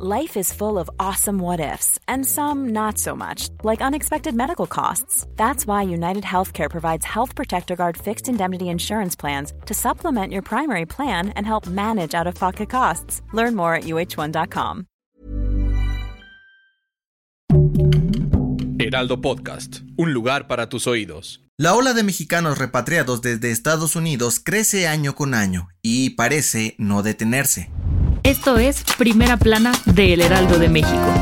Life is full of awesome what ifs, and some not so much, like unexpected medical costs. That's why United Healthcare provides Health Protector Guard fixed indemnity insurance plans to supplement your primary plan and help manage out of pocket costs. Learn more at uh1.com. Heraldo Podcast, un lugar para tus oídos. La ola de mexicanos repatriados desde Estados Unidos crece año con año y parece no detenerse. Esto es Primera Plana de El Heraldo de México.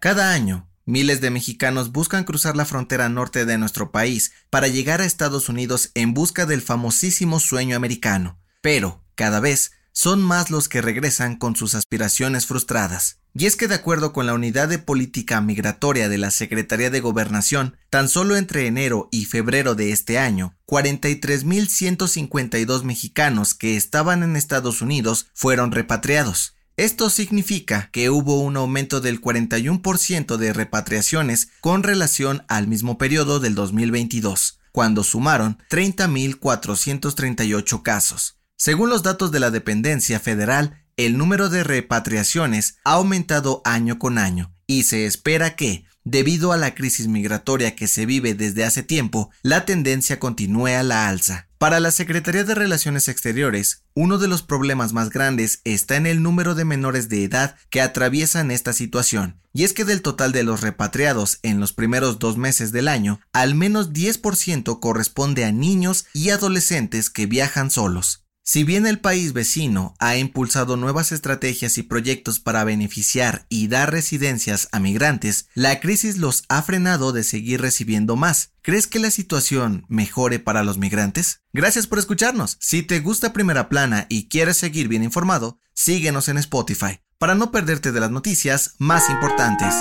Cada año, miles de mexicanos buscan cruzar la frontera norte de nuestro país para llegar a Estados Unidos en busca del famosísimo sueño americano. Pero, cada vez, son más los que regresan con sus aspiraciones frustradas. Y es que de acuerdo con la Unidad de Política Migratoria de la Secretaría de Gobernación, tan solo entre enero y febrero de este año, 43.152 mexicanos que estaban en Estados Unidos fueron repatriados. Esto significa que hubo un aumento del 41% de repatriaciones con relación al mismo periodo del 2022, cuando sumaron 30.438 casos. Según los datos de la dependencia federal, el número de repatriaciones ha aumentado año con año y se espera que, debido a la crisis migratoria que se vive desde hace tiempo, la tendencia continúe a la alza. Para la Secretaría de Relaciones Exteriores, uno de los problemas más grandes está en el número de menores de edad que atraviesan esta situación, y es que del total de los repatriados en los primeros dos meses del año, al menos 10% corresponde a niños y adolescentes que viajan solos. Si bien el país vecino ha impulsado nuevas estrategias y proyectos para beneficiar y dar residencias a migrantes, la crisis los ha frenado de seguir recibiendo más. ¿Crees que la situación mejore para los migrantes? Gracias por escucharnos. Si te gusta Primera Plana y quieres seguir bien informado, síguenos en Spotify para no perderte de las noticias más importantes.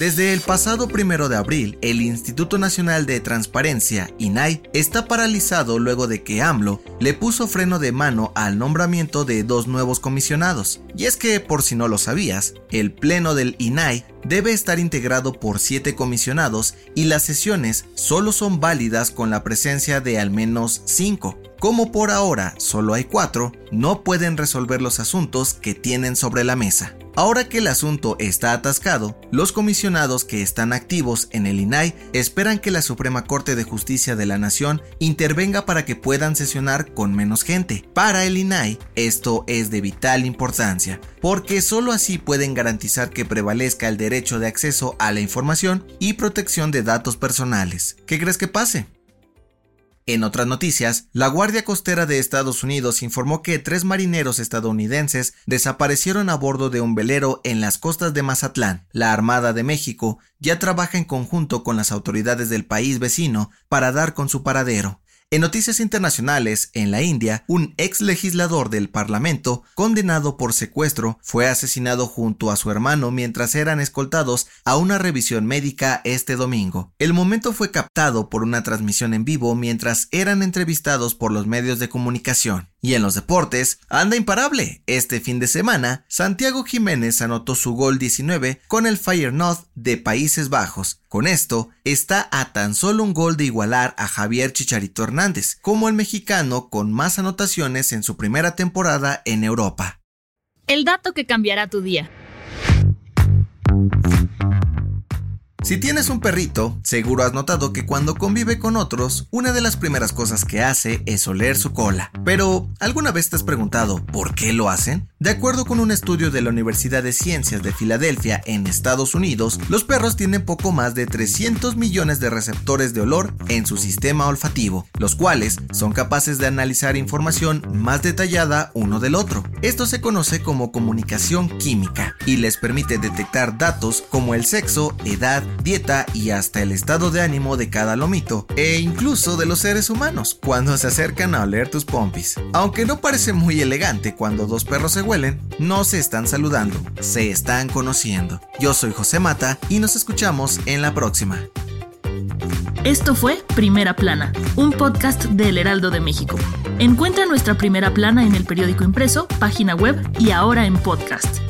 Desde el pasado primero de abril, el Instituto Nacional de Transparencia, INAI, está paralizado luego de que AMLO le puso freno de mano al nombramiento de dos nuevos comisionados. Y es que, por si no lo sabías, el pleno del INAI debe estar integrado por siete comisionados y las sesiones solo son válidas con la presencia de al menos cinco. Como por ahora solo hay cuatro, no pueden resolver los asuntos que tienen sobre la mesa. Ahora que el asunto está atascado, los comisionados que están activos en el INAI esperan que la Suprema Corte de Justicia de la Nación intervenga para que puedan sesionar con menos gente. Para el INAI, esto es de vital importancia, porque solo así pueden garantizar que prevalezca el derecho de acceso a la información y protección de datos personales. ¿Qué crees que pase? En otras noticias, la Guardia Costera de Estados Unidos informó que tres marineros estadounidenses desaparecieron a bordo de un velero en las costas de Mazatlán. La Armada de México ya trabaja en conjunto con las autoridades del país vecino para dar con su paradero. En noticias internacionales, en la India, un ex legislador del Parlamento, condenado por secuestro, fue asesinado junto a su hermano mientras eran escoltados a una revisión médica este domingo. El momento fue captado por una transmisión en vivo mientras eran entrevistados por los medios de comunicación. Y en los deportes, anda imparable. Este fin de semana, Santiago Jiménez anotó su gol 19 con el North de Países Bajos. Con esto, está a tan solo un gol de igualar a Javier Chicharito Hernández, como el mexicano con más anotaciones en su primera temporada en Europa. El dato que cambiará tu día. Si tienes un perrito, seguro has notado que cuando convive con otros, una de las primeras cosas que hace es oler su cola. Pero, ¿alguna vez te has preguntado por qué lo hacen? De acuerdo con un estudio de la Universidad de Ciencias de Filadelfia en Estados Unidos, los perros tienen poco más de 300 millones de receptores de olor en su sistema olfativo, los cuales son capaces de analizar información más detallada uno del otro. Esto se conoce como comunicación química y les permite detectar datos como el sexo, edad, dieta y hasta el estado de ánimo de cada lomito, e incluso de los seres humanos cuando se acercan a oler tus pompis. Aunque no parece muy elegante cuando dos perros se huelen, no se están saludando, se están conociendo. Yo soy José Mata y nos escuchamos en la próxima. Esto fue Primera Plana, un podcast del Heraldo de México. Encuentra nuestra Primera Plana en el periódico impreso, página web y ahora en podcast.